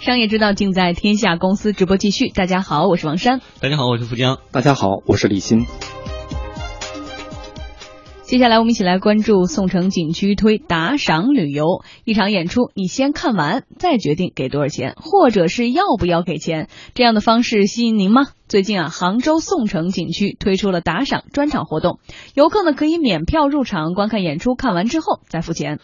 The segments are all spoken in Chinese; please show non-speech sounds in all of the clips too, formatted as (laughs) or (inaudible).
商业之道尽在天下公司直播继续。大家好，我是王珊。大家好，我是富江。大家好，我是李欣。接下来我们一起来关注宋城景区推打赏旅游，一场演出你先看完再决定给多少钱，或者是要不要给钱，这样的方式吸引您吗？最近啊，杭州宋城景区推出了打赏专场活动，游客呢可以免票入场观看演出，看完之后再付钱。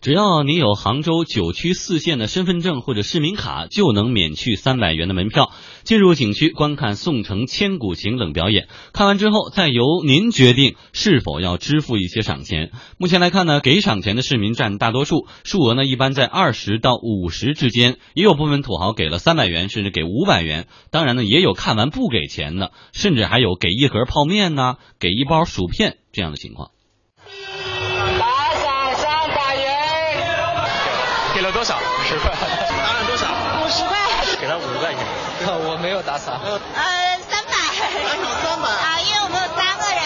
只要你有杭州九区四县的身份证或者市民卡，就能免去三百元的门票，进入景区观看宋城千古情冷表演。看完之后，再由您决定是否要支付一些赏钱。目前来看呢，给赏钱的市民占大多数，数额呢一般在二十到五十之间，也有部分土豪给了三百元，甚至给五百元。当然呢，也有看完不给钱的，甚至还有给一盒泡面呐，给一包薯片这样的情况。少？十块。打赏多少？五十块。给他五十块钱。(laughs) 我没有打赏。呃，三百。打赏三百。啊，因为我们有三个人。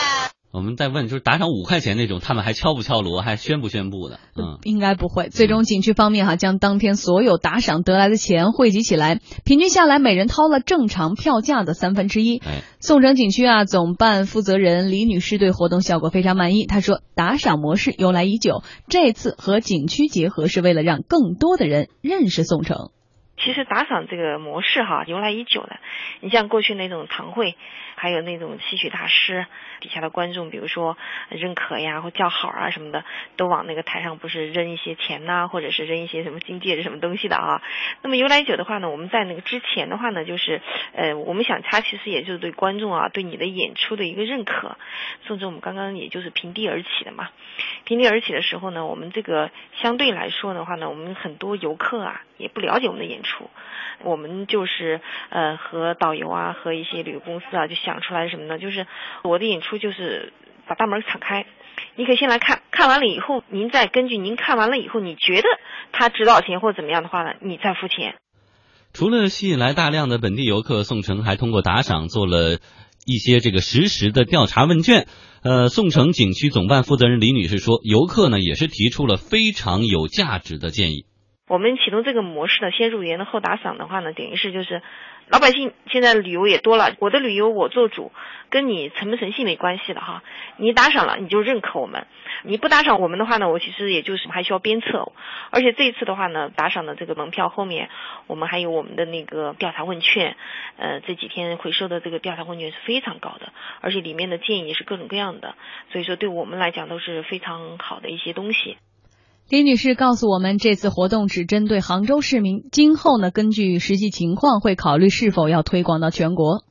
我们在问，就是打赏五块钱那种，他们还敲不敲锣，还宣不宣布的？嗯，应该不会。最终景区方面哈，将当天所有打赏得来的钱汇集起来，平均下来每人掏了正常票价的三分之一。哎，宋城景区啊，总办负责人李女士对活动效果非常满意。她说，打赏模式由来已久，这次和景区结合是为了让更多的人认识宋城。其实打赏这个模式哈，由来已久的。你像过去那种堂会，还有那种戏曲大师底下的观众，比如说认可呀或叫好啊什么的，都往那个台上不是扔一些钱呐，或者是扔一些什么金戒指什么东西的啊。那么由来已久的话呢，我们在那个之前的话呢，就是呃，我们想它其实也就是对观众啊，对你的演出的一个认可。甚至我们刚刚也就是平地而起的嘛，平地而起的时候呢，我们这个相对来说的话呢，我们很多游客啊也不了解我们的演出。我们就是呃和导游啊和一些旅游公司啊就想出来什么呢？就是我的演出就是把大门敞开，你可以先来看看完了以后，您再根据您看完了以后，你觉得他值多少钱或者怎么样的话呢，你再付钱。除了吸引来大量的本地游客，宋城还通过打赏做了一些这个实时的调查问卷。呃，宋城景区总办负责人李女士说，游客呢也是提出了非常有价值的建议。我们启动这个模式呢，先入园的后打赏的话呢，等于是就是老百姓现在旅游也多了，我的旅游我做主，跟你诚不诚信没关系的哈。你打赏了你就认可我们，你不打赏我们的话呢，我其实也就是还需要鞭策。而且这一次的话呢，打赏的这个门票后面，我们还有我们的那个调查问卷，呃，这几天回收的这个调查问卷是非常高的，而且里面的建议是各种各样的，所以说对我们来讲都是非常好的一些东西。李女士告诉我们，这次活动只针对杭州市民，今后呢，根据实际情况会考虑是否要推广到全国。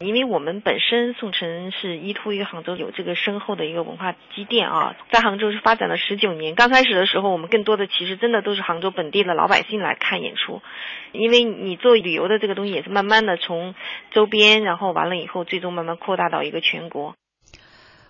因为我们本身宋城是依托于杭州有这个深厚的一个文化积淀啊，在杭州是发展了十九年。刚开始的时候，我们更多的其实真的都是杭州本地的老百姓来看演出，因为你做旅游的这个东西也是慢慢的从周边，然后完了以后，最终慢慢扩大到一个全国。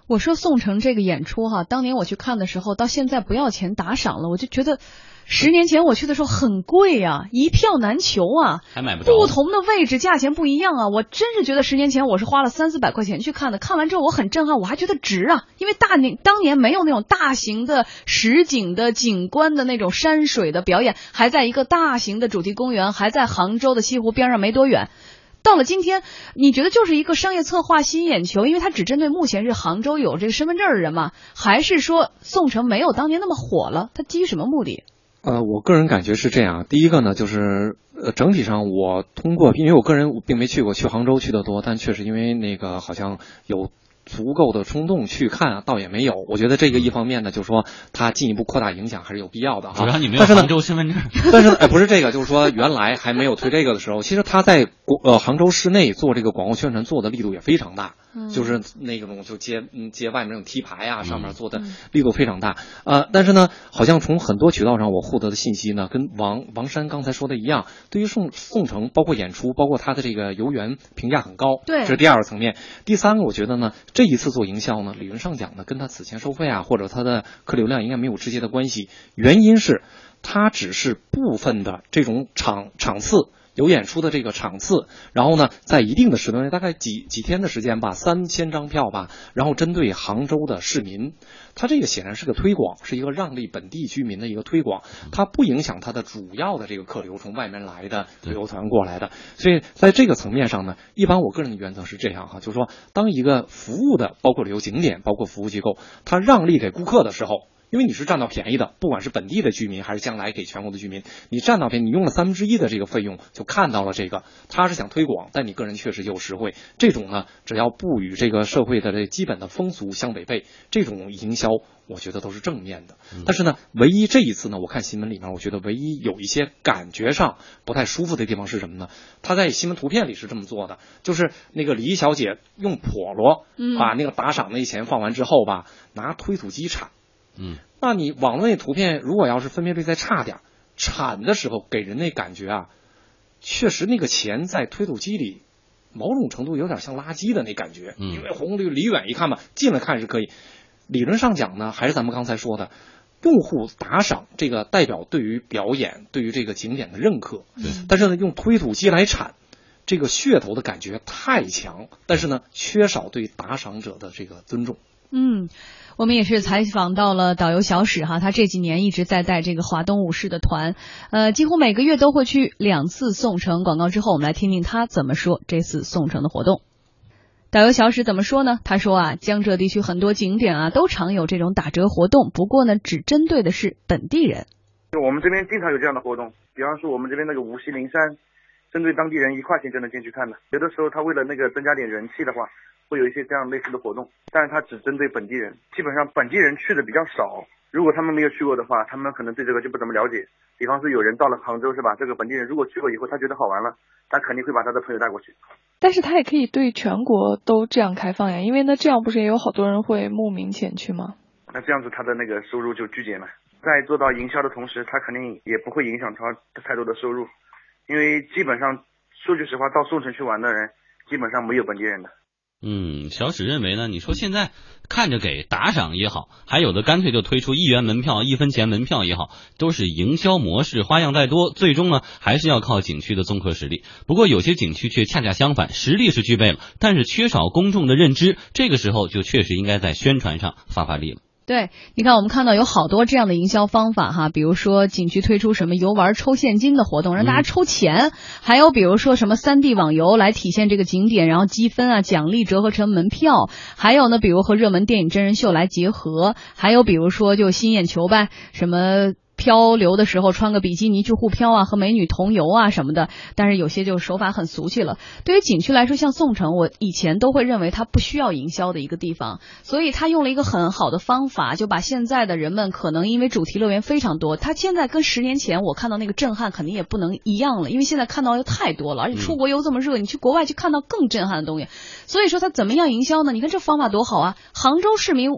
我说宋城这个演出哈，当年我去看的时候，到现在不要钱打赏了，我就觉得十年前我去的时候很贵呀，一票难求啊，还买不着。不同的位置价钱不一样啊，我真是觉得十年前我是花了三四百块钱去看的，看完之后我很震撼，我还觉得值啊，因为大年当年没有那种大型的实景的景观的那种山水的表演，还在一个大型的主题公园，还在杭州的西湖边上没多远。到了今天，你觉得就是一个商业策划吸引眼球，因为它只针对目前是杭州有这个身份证的人嘛？还是说宋城没有当年那么火了？它基于什么目的？呃，我个人感觉是这样。第一个呢，就是呃，整体上我通过，因为我个人并没去过，去杭州去的多，但确实因为那个好像有。足够的冲动去看，啊倒也没有。我觉得这个一方面呢，就是说它进一步扩大影响还是有必要的哈。主要你没有杭州身份证。但是呢 (laughs) 哎，不是这个，就是说原来还没有推这个的时候，其实他在国呃杭州市内做这个广告宣传做的力度也非常大。就是那种就接嗯接外面那种 T 牌啊，上面做的力度非常大。呃，但是呢，好像从很多渠道上我获得的信息呢，跟王王山刚才说的一样，对于宋宋城，包括演出，包括他的这个游园评价很高。对，这是第二个层面。第三个，我觉得呢，这一次做营销呢，理论上讲呢，跟他此前收费啊，或者他的客流量应该没有直接的关系。原因是，他只是部分的这种场场次。有演出的这个场次，然后呢，在一定的时段内，大概几几天的时间吧，三千张票吧，然后针对杭州的市民，它这个显然是个推广，是一个让利本地居民的一个推广，它不影响它的主要的这个客流，从外面来的旅游团过来的，所以在这个层面上呢，一般我个人的原则是这样哈，就是说，当一个服务的，包括旅游景点，包括服务机构，它让利给顾客的时候。因为你是占到便宜的，不管是本地的居民还是将来给全国的居民，你占到便宜，你用了三分之一的这个费用就看到了这个，他是想推广，但你个人确实又实惠。这种呢，只要不与这个社会的这基本的风俗相违背，这种营销我觉得都是正面的。但是呢，唯一这一次呢，我看新闻里面，我觉得唯一有一些感觉上不太舒服的地方是什么呢？他在新闻图片里是这么做的，就是那个李小姐用笸箩把那个打赏那钱放完之后吧，拿推土机铲。嗯，那你网络那图片如果要是分辨率再差点，铲的时候给人那感觉啊，确实那个钱在推土机里，某种程度有点像垃圾的那感觉。嗯因为红绿离远一看嘛，近了看是可以。理论上讲呢，还是咱们刚才说的，用户打赏这个代表对于表演、对于这个景点的认可。嗯但是呢，用推土机来铲，这个噱头的感觉太强，但是呢，缺少对打赏者的这个尊重。嗯，我们也是采访到了导游小史哈，他这几年一直在带这个华东武士的团，呃，几乎每个月都会去两次宋城。广告之后，我们来听听他怎么说这次宋城的活动。导游小史怎么说呢？他说啊，江浙地区很多景点啊都常有这种打折活动，不过呢，只针对的是本地人。就我们这边经常有这样的活动，比方说我们这边那个无锡灵山，针对当地人一块钱就能进去看的。有的时候他为了那个增加点人气的话，会有一些这样类似的活动，但是他只针对本地人，基本上本地人去的比较少。如果他们没有去过的话，他们可能对这个就不怎么了解。比方说有人到了杭州是吧？这个本地人如果去过以后，他觉得好玩了，他肯定会把他的朋友带过去。但是他也可以对全国都这样开放呀，因为那这样不是也有好多人会慕名前去吗？那这样子他的那个收入就巨减了。在做到营销的同时，他肯定也不会影响他太多的收入，因为基本上说句实话，到宋城去玩的人基本上没有本地人的。嗯，小史认为呢，你说现在看着给打赏也好，还有的干脆就推出一元门票、一分钱门票也好，都是营销模式，花样再多，最终呢还是要靠景区的综合实力。不过有些景区却恰恰相反，实力是具备了，但是缺少公众的认知，这个时候就确实应该在宣传上发发力了。对，你看，我们看到有好多这样的营销方法哈，比如说景区推出什么游玩抽现金的活动，让大家抽钱；还有比如说什么三 D 网游来体现这个景点，然后积分啊、奖励折合成门票；还有呢，比如和热门电影真人秀来结合；还有比如说就新眼球呗，什么。漂流的时候穿个比基尼去互漂啊，和美女同游啊什么的，但是有些就手法很俗气了。对于景区来说，像宋城，我以前都会认为它不需要营销的一个地方，所以他用了一个很好的方法，就把现在的人们可能因为主题乐园非常多，他现在跟十年前我看到那个震撼肯定也不能一样了，因为现在看到的太多了，而且出国游这么热，你去国外去看到更震撼的东西。所以说他怎么样营销呢？你看这方法多好啊！杭州市民。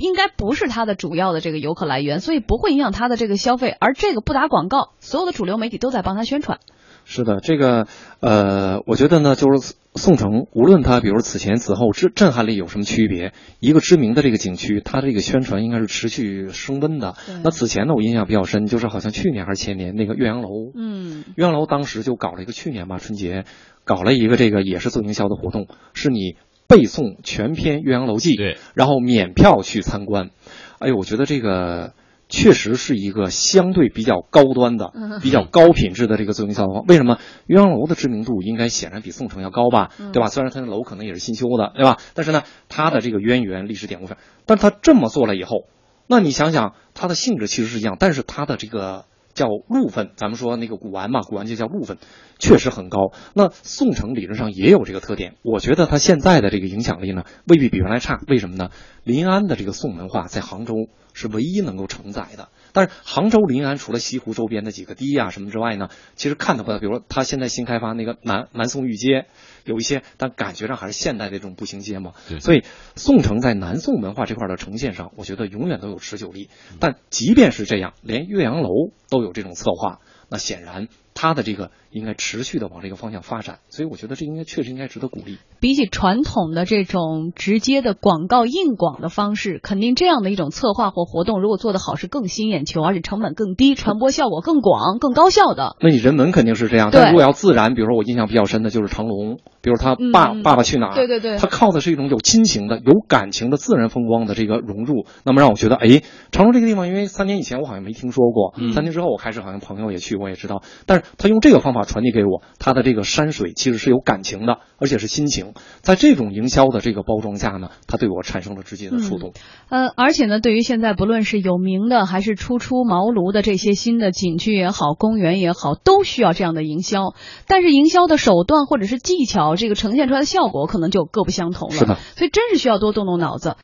应该不是它的主要的这个游客来源，所以不会影响它的这个消费。而这个不打广告，所有的主流媒体都在帮他宣传。是的，这个呃，我觉得呢，就是宋城，无论它比如此前此后震震撼力有什么区别，一个知名的这个景区，它这个宣传应该是持续升温的。那此前呢，我印象比较深，就是好像去年还是前年那个岳阳楼，嗯，岳阳楼当时就搞了一个去年吧春节搞了一个这个也是做营销的活动，是你。背诵全篇《岳阳楼记》，对，然后免票去参观。哎呦，我觉得这个确实是一个相对比较高端的、嗯、(laughs) 比较高品质的这个自由营销方法。为什么岳阳楼的知名度应该显然比宋城要高吧？嗯、对吧？虽然它的楼可能也是新修的，对吧？但是呢，它的这个渊源、历史典故上，但它这么做了以后，那你想想，它的性质其实是一样，但是它的这个。叫路分，咱们说那个古玩嘛，古玩就叫路分，确实很高。那宋城理论上也有这个特点，我觉得它现在的这个影响力呢，未必比原来差。为什么呢？临安的这个宋文化在杭州是唯一能够承载的。但是杭州临安除了西湖周边的几个堤啊什么之外呢，其实看得不到。比如说它现在新开发那个南南宋御街，有一些，但感觉上还是现代的这种步行街嘛。所以宋城在南宋文化这块的呈现上，我觉得永远都有持久力。但即便是这样，连岳阳楼都有这种策划，那显然它的这个应该持续的往这个方向发展，所以我觉得这应该确实应该值得鼓励。比起传统的这种直接的广告硬广的方式，肯定这样的一种策划或活动，如果做得好，是更吸引眼球，而且成本更低，传播效果更广、更高效的。那你人文肯定是这样，但如果要自然，比如说我印象比较深的就是成龙，比如他爸、嗯、爸爸去哪儿，对对对，他靠的是一种有亲情的、有感情的自然风光的这个融入，那么让我觉得，哎，成龙这个地方，因为三年以前我好像没听说过，嗯、三年之后我开始好像朋友也去，我也知道，但是他用这个方法传递给我，他的这个山水其实是有感情的，而且是心情，在这种营销的这个包装下呢，他对我产生了直接的触动。嗯、呃，而且呢，对于现在不论是有名的还是初出茅庐的这些新的景区也好、公园也好，都需要这样的营销。但是营销的手段或者是技巧，这个呈现出来的效果可能就各不相同了。是的，所以真是需要多动动脑子。